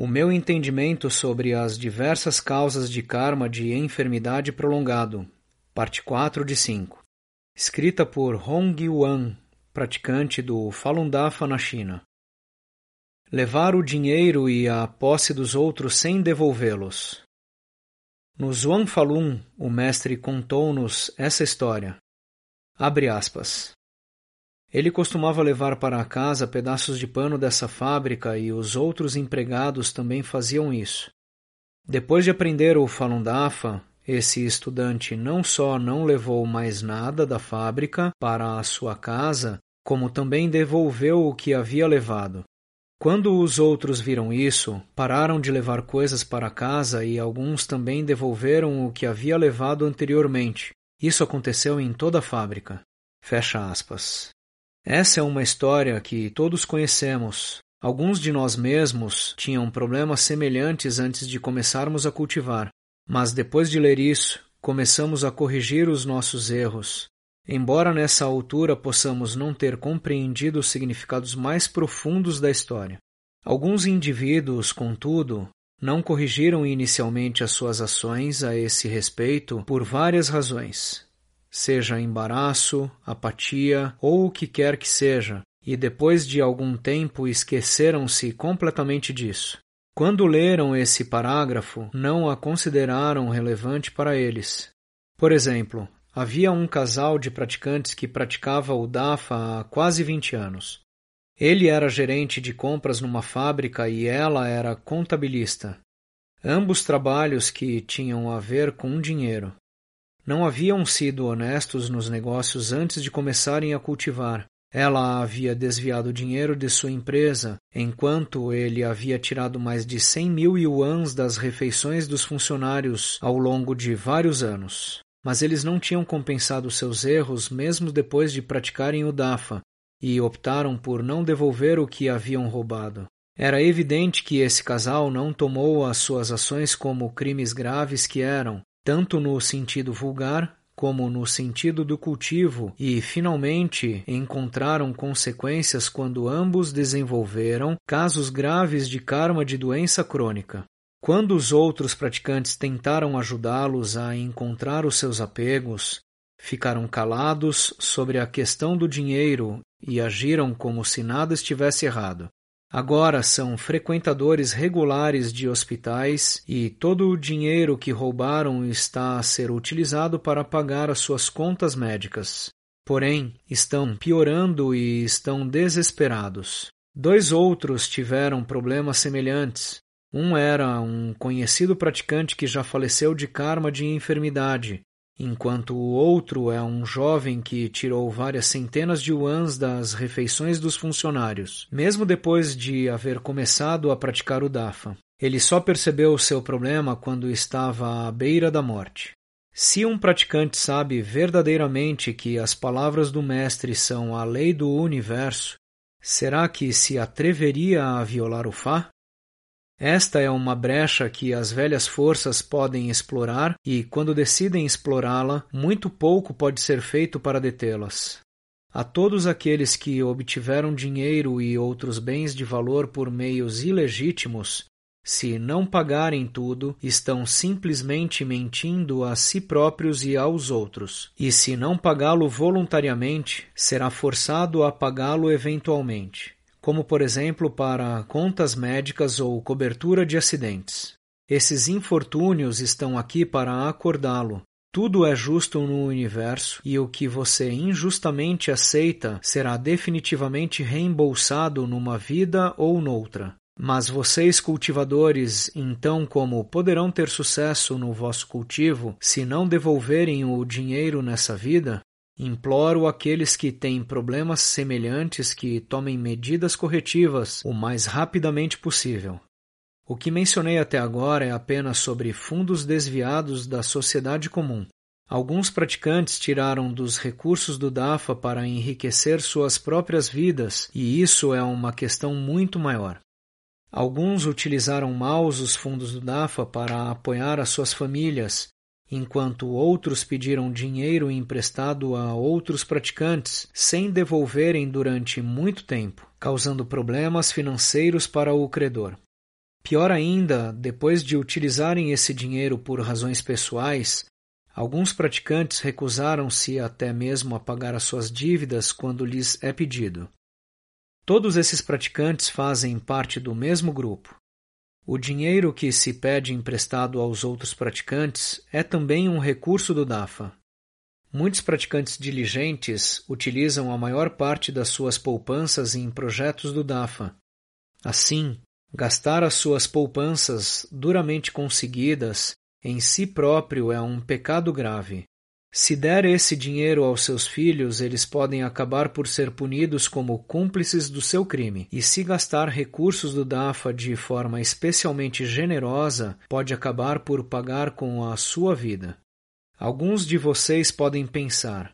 O meu entendimento sobre as diversas causas de karma de enfermidade prolongado, parte 4 de 5, escrita por Hong Wan, praticante do Falun Dafa na China. Levar o dinheiro e a posse dos outros sem devolvê-los. No Zhuang Falun, o mestre contou-nos essa história. Abre aspas. Ele costumava levar para casa pedaços de pano dessa fábrica e os outros empregados também faziam isso. Depois de aprender o Falun Dafa, esse estudante não só não levou mais nada da fábrica para a sua casa, como também devolveu o que havia levado. Quando os outros viram isso, pararam de levar coisas para casa e alguns também devolveram o que havia levado anteriormente, isso aconteceu em toda a fábrica. Fecha aspas. Essa é uma história que todos conhecemos. Alguns de nós mesmos tinham problemas semelhantes antes de começarmos a cultivar, mas depois de ler isso, começamos a corrigir os nossos erros. Embora nessa altura possamos não ter compreendido os significados mais profundos da história. Alguns indivíduos, contudo, não corrigiram inicialmente as suas ações a esse respeito por várias razões, seja embaraço, apatia ou o que quer que seja, e depois de algum tempo esqueceram-se completamente disso. Quando leram esse parágrafo, não a consideraram relevante para eles. Por exemplo, havia um casal de praticantes que praticava o DAFA há quase 20 anos. Ele era gerente de compras numa fábrica e ela era contabilista. Ambos trabalhos que tinham a ver com dinheiro. Não haviam sido honestos nos negócios antes de começarem a cultivar. Ela havia desviado dinheiro de sua empresa, enquanto ele havia tirado mais de 100 mil yuans das refeições dos funcionários ao longo de vários anos. Mas eles não tinham compensado seus erros mesmo depois de praticarem o DAFA, e optaram por não devolver o que haviam roubado. Era evidente que esse casal não tomou as suas ações como crimes graves que eram, tanto no sentido vulgar como no sentido do cultivo, e finalmente encontraram consequências quando ambos desenvolveram casos graves de karma de doença crônica. Quando os outros praticantes tentaram ajudá-los a encontrar os seus apegos, ficaram calados sobre a questão do dinheiro e agiram como se nada estivesse errado. Agora são frequentadores regulares de hospitais e todo o dinheiro que roubaram está a ser utilizado para pagar as suas contas médicas. Porém, estão piorando e estão desesperados. Dois outros tiveram problemas semelhantes. Um era um conhecido praticante que já faleceu de karma de enfermidade, enquanto o outro é um jovem que tirou várias centenas de yuans das refeições dos funcionários, mesmo depois de haver começado a praticar o DAFA. Ele só percebeu o seu problema quando estava à beira da morte. Se um praticante sabe verdadeiramente que as palavras do Mestre são a lei do universo, será que se atreveria a violar o Fá? Esta é uma brecha que as velhas forças podem explorar e, quando decidem explorá-la, muito pouco pode ser feito para detê-las. A todos aqueles que obtiveram dinheiro e outros bens de valor por meios ilegítimos, se não pagarem tudo, estão simplesmente mentindo a si próprios e aos outros. E se não pagá-lo voluntariamente, será forçado a pagá-lo eventualmente como por exemplo para contas médicas ou cobertura de acidentes. Esses infortúnios estão aqui para acordá-lo. Tudo é justo no universo e o que você injustamente aceita será definitivamente reembolsado numa vida ou noutra. Mas vocês, cultivadores, então como poderão ter sucesso no vosso cultivo se não devolverem o dinheiro nessa vida? Imploro aqueles que têm problemas semelhantes que tomem medidas corretivas o mais rapidamente possível. O que mencionei até agora é apenas sobre fundos desviados da sociedade comum. Alguns praticantes tiraram dos recursos do DAFA para enriquecer suas próprias vidas, e isso é uma questão muito maior. Alguns utilizaram mal os fundos do DAFA para apoiar as suas famílias, enquanto outros pediram dinheiro emprestado a outros praticantes sem devolverem durante muito tempo, causando problemas financeiros para o credor. Pior ainda, depois de utilizarem esse dinheiro por razões pessoais, Alguns praticantes recusaram-se até mesmo a pagar as suas dívidas quando lhes é pedido. Todos esses praticantes fazem parte do mesmo grupo. O dinheiro que se pede emprestado aos outros praticantes é também um recurso do DAFA. Muitos praticantes diligentes utilizam a maior parte das suas poupanças em projetos do DAFA. Assim, gastar as suas poupanças duramente conseguidas em si próprio é um pecado grave. Se der esse dinheiro aos seus filhos, eles podem acabar por ser punidos como cúmplices do seu crime. E se gastar recursos do DAFA de forma especialmente generosa, pode acabar por pagar com a sua vida. Alguns de vocês podem pensar: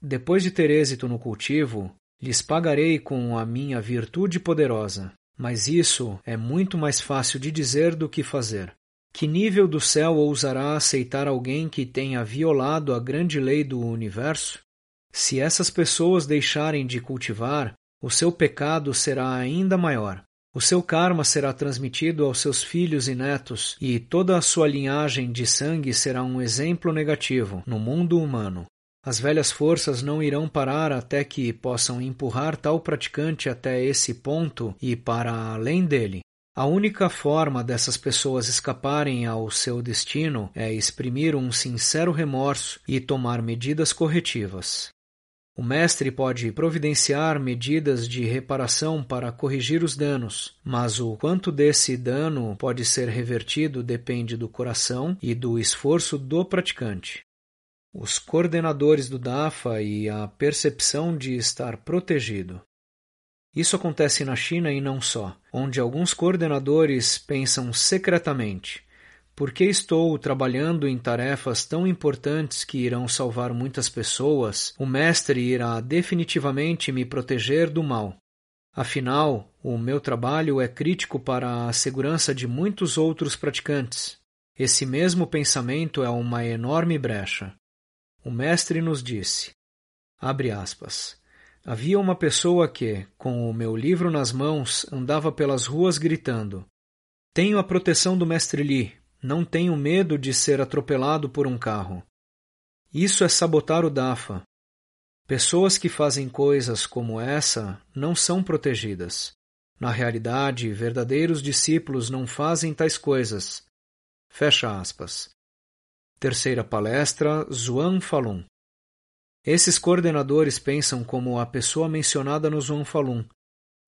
depois de ter êxito no cultivo, lhes pagarei com a minha virtude poderosa. Mas isso é muito mais fácil de dizer do que fazer. Que nível do céu ousará aceitar alguém que tenha violado a grande lei do universo? Se essas pessoas deixarem de cultivar, o seu pecado será ainda maior. O seu karma será transmitido aos seus filhos e netos, e toda a sua linhagem de sangue será um exemplo negativo no mundo humano. As velhas forças não irão parar até que possam empurrar tal praticante até esse ponto e para além dele. A única forma dessas pessoas escaparem ao seu destino é exprimir um sincero remorso e tomar medidas corretivas. O mestre pode providenciar medidas de reparação para corrigir os danos, mas o quanto desse dano pode ser revertido depende do coração e do esforço do praticante. Os coordenadores do DAFA e a percepção de estar protegido. Isso acontece na China e não só, onde alguns coordenadores pensam secretamente: por que estou trabalhando em tarefas tão importantes que irão salvar muitas pessoas? O mestre irá definitivamente me proteger do mal. Afinal, o meu trabalho é crítico para a segurança de muitos outros praticantes. Esse mesmo pensamento é uma enorme brecha. O mestre nos disse: abre aspas. Havia uma pessoa que, com o meu livro nas mãos, andava pelas ruas gritando: Tenho a proteção do mestre Li, não tenho medo de ser atropelado por um carro. Isso é sabotar o Dafa. Pessoas que fazem coisas como essa não são protegidas. Na realidade, verdadeiros discípulos não fazem tais coisas. Fecha aspas. Terceira palestra, Zuan Falun. Esses coordenadores pensam como a pessoa mencionada no Zhuang Falun.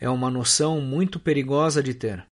É uma noção muito perigosa de ter.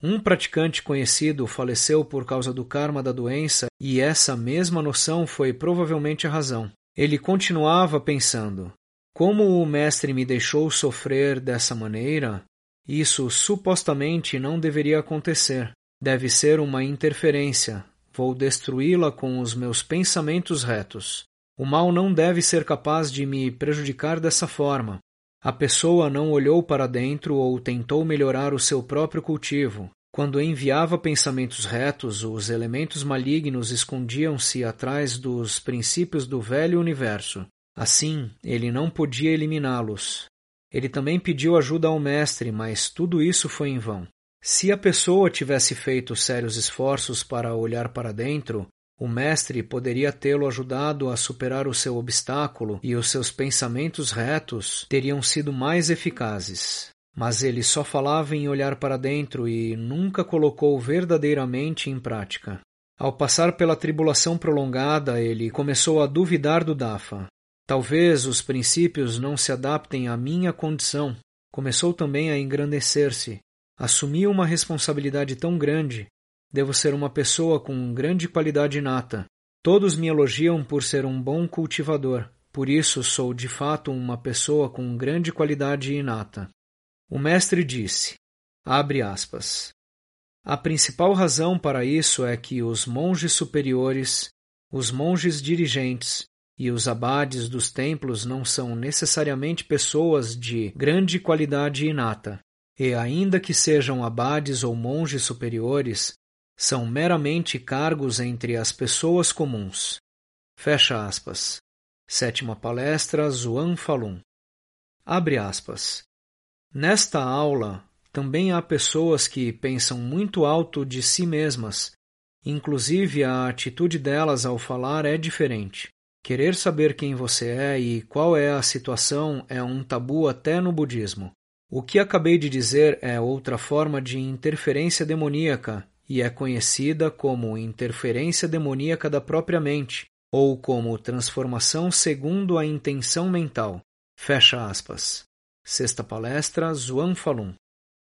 Um praticante conhecido faleceu por causa do karma da doença e essa mesma noção foi provavelmente a razão. Ele continuava pensando: como o mestre me deixou sofrer dessa maneira, isso supostamente não deveria acontecer. Deve ser uma interferência. Vou destruí-la com os meus pensamentos retos. O mal não deve ser capaz de me prejudicar dessa forma. A pessoa não olhou para dentro ou tentou melhorar o seu próprio cultivo. Quando enviava pensamentos retos, os elementos malignos escondiam-se atrás dos princípios do velho universo. Assim, ele não podia eliminá-los. Ele também pediu ajuda ao mestre, mas tudo isso foi em vão. Se a pessoa tivesse feito sérios esforços para olhar para dentro, o mestre poderia tê-lo ajudado a superar o seu obstáculo e os seus pensamentos retos teriam sido mais eficazes. Mas ele só falava em olhar para dentro e nunca colocou verdadeiramente em prática. Ao passar pela tribulação prolongada, ele começou a duvidar do Dafa. Talvez os princípios não se adaptem à minha condição. Começou também a engrandecer-se. Assumiu uma responsabilidade tão grande Devo ser uma pessoa com grande qualidade inata. Todos me elogiam por ser um bom cultivador, por isso sou de fato uma pessoa com grande qualidade inata. O mestre disse, abre aspas, A principal razão para isso é que os monges superiores, os monges dirigentes e os abades dos templos não são necessariamente pessoas de grande qualidade inata, e ainda que sejam abades ou monges superiores, são meramente cargos entre as pessoas comuns. Fecha aspas. Sétima palestra Zuan Falun. Abre aspas. Nesta aula, também há pessoas que pensam muito alto de si mesmas. Inclusive, a atitude delas ao falar é diferente. Querer saber quem você é e qual é a situação é um tabu até no budismo. O que acabei de dizer é outra forma de interferência demoníaca e é conhecida como interferência demoníaca da própria mente, ou como transformação segundo a intenção mental. Fecha aspas. Sexta palestra, Zhuang Falun.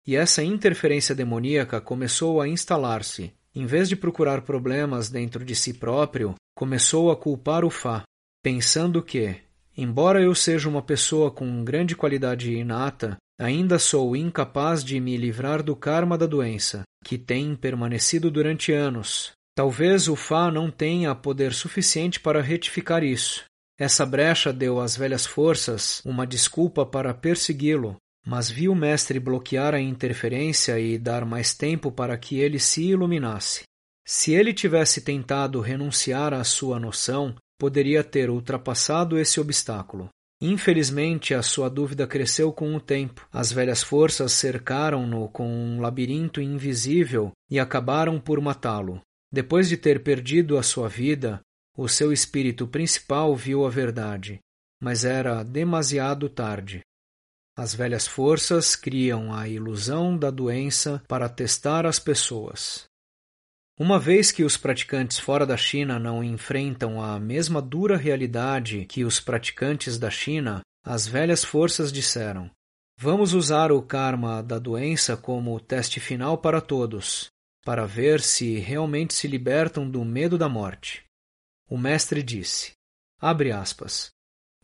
E essa interferência demoníaca começou a instalar-se. Em vez de procurar problemas dentro de si próprio, começou a culpar o Fá, pensando que, embora eu seja uma pessoa com grande qualidade inata, ainda sou incapaz de me livrar do karma da doença, que tem permanecido durante anos. Talvez o Fá não tenha poder suficiente para retificar isso. Essa brecha deu às velhas forças uma desculpa para persegui-lo, mas viu o mestre bloquear a interferência e dar mais tempo para que ele se iluminasse. Se ele tivesse tentado renunciar à sua noção, poderia ter ultrapassado esse obstáculo. Infelizmente, a sua dúvida cresceu com o tempo. As velhas forças cercaram-no com um labirinto invisível e acabaram por matá-lo. Depois de ter perdido a sua vida, o seu espírito principal viu a verdade, mas era demasiado tarde. As velhas forças criam a ilusão da doença para testar as pessoas. Uma vez que os praticantes fora da China não enfrentam a mesma dura realidade que os praticantes da China, as velhas forças disseram: Vamos usar o karma da doença como teste final para todos, para ver se realmente se libertam do medo da morte. O mestre disse: Abre aspas.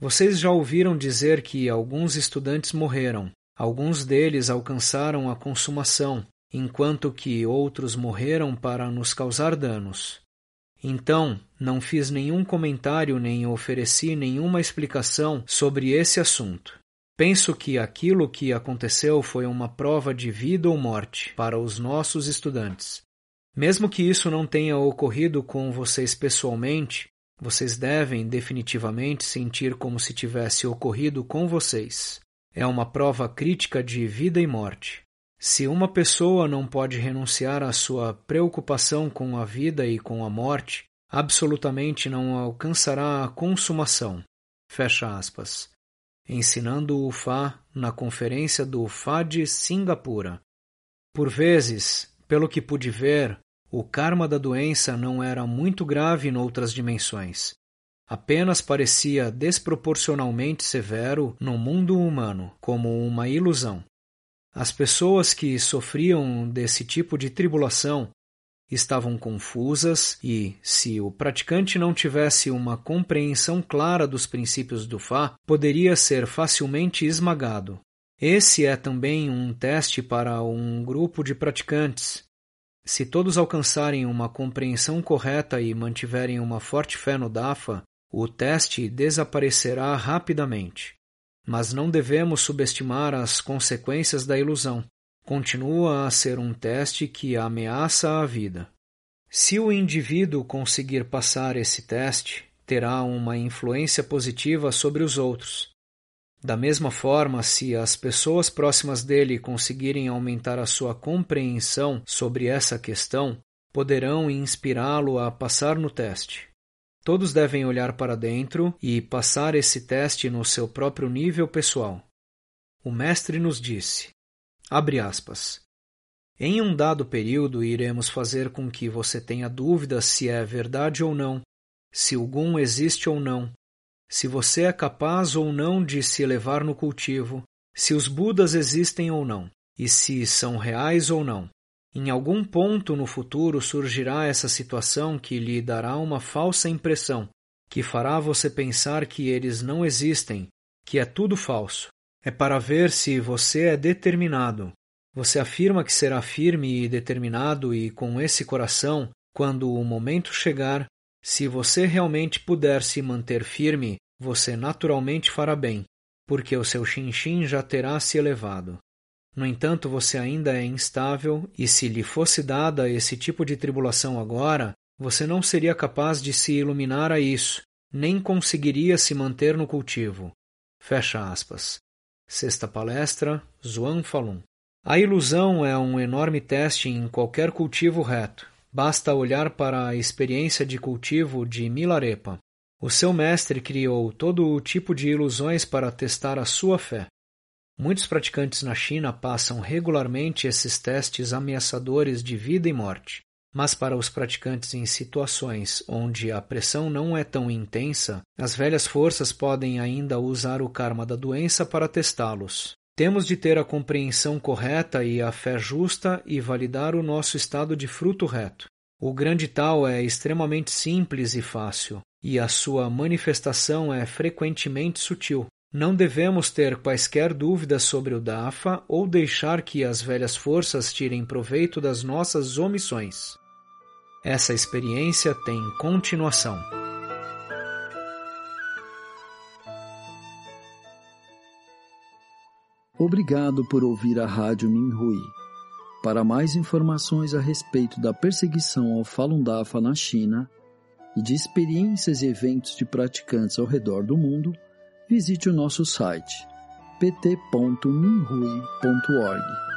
Vocês já ouviram dizer que alguns estudantes morreram. Alguns deles alcançaram a consumação, enquanto que outros morreram para nos causar danos. Então, não fiz nenhum comentário nem ofereci nenhuma explicação sobre esse assunto. Penso que aquilo que aconteceu foi uma prova de vida ou morte para os nossos estudantes. Mesmo que isso não tenha ocorrido com vocês pessoalmente, vocês devem definitivamente sentir como se tivesse ocorrido com vocês. É uma prova crítica de vida e morte. Se uma pessoa não pode renunciar à sua preocupação com a vida e com a morte, absolutamente não alcançará a consumação. Fecha aspas. Ensinando o Fá na conferência do Fá de Singapura. Por vezes, pelo que pude ver, o karma da doença não era muito grave em outras dimensões. Apenas parecia desproporcionalmente severo no mundo humano, como uma ilusão. As pessoas que sofriam desse tipo de tribulação estavam confusas e, se o praticante não tivesse uma compreensão clara dos princípios do Fá, poderia ser facilmente esmagado. Esse é também um teste para um grupo de praticantes, se todos alcançarem uma compreensão correta e mantiverem uma forte fé no DAFA, o teste desaparecerá rapidamente. Mas não devemos subestimar as consequências da ilusão. Continua a ser um teste que ameaça a vida. Se o indivíduo conseguir passar esse teste, terá uma influência positiva sobre os outros da mesma forma, se as pessoas próximas dele conseguirem aumentar a sua compreensão sobre essa questão, poderão inspirá-lo a passar no teste. Todos devem olhar para dentro e passar esse teste no seu próprio nível pessoal. O mestre nos disse: abre aspas. Em um dado período, iremos fazer com que você tenha dúvidas se é verdade ou não, se o Gun existe ou não, se você é capaz ou não de se elevar no cultivo, se os Budas existem ou não, e se são reais ou não. Em algum ponto no futuro surgirá essa situação que lhe dará uma falsa impressão, que fará você pensar que eles não existem, que é tudo falso. É para ver se você é determinado, Você afirma que será firme e determinado e com esse coração, quando o momento chegar, se você realmente puder se manter firme, você naturalmente fará bem, porque o seu chinchim já terá se elevado. No entanto, você ainda é instável, e se lhe fosse dada esse tipo de tribulação agora, você não seria capaz de se iluminar a isso, nem conseguiria se manter no cultivo. Fecha aspas. Sexta palestra, Zhuang Falun. A ilusão é um enorme teste em qualquer cultivo reto. Basta olhar para a experiência de cultivo de Milarepa. O seu mestre criou todo o tipo de ilusões para testar a sua fé. Muitos praticantes na China passam regularmente esses testes ameaçadores de vida e morte. Mas para os praticantes em situações onde a pressão não é tão intensa, as velhas forças podem ainda usar o karma da doença para testá-los. Temos de ter a compreensão correta e a fé justa e validar o nosso estado de fruto reto. O grande tal é extremamente simples e fácil, e a sua manifestação é frequentemente sutil. Não devemos ter quaisquer dúvidas sobre o Dafa ou deixar que as velhas forças tirem proveito das nossas omissões. Essa experiência tem continuação. Obrigado por ouvir a Rádio Minhui. Para mais informações a respeito da perseguição ao Falun Dafa na China e de experiências e eventos de praticantes ao redor do mundo, visite o nosso site pt.minhui.org.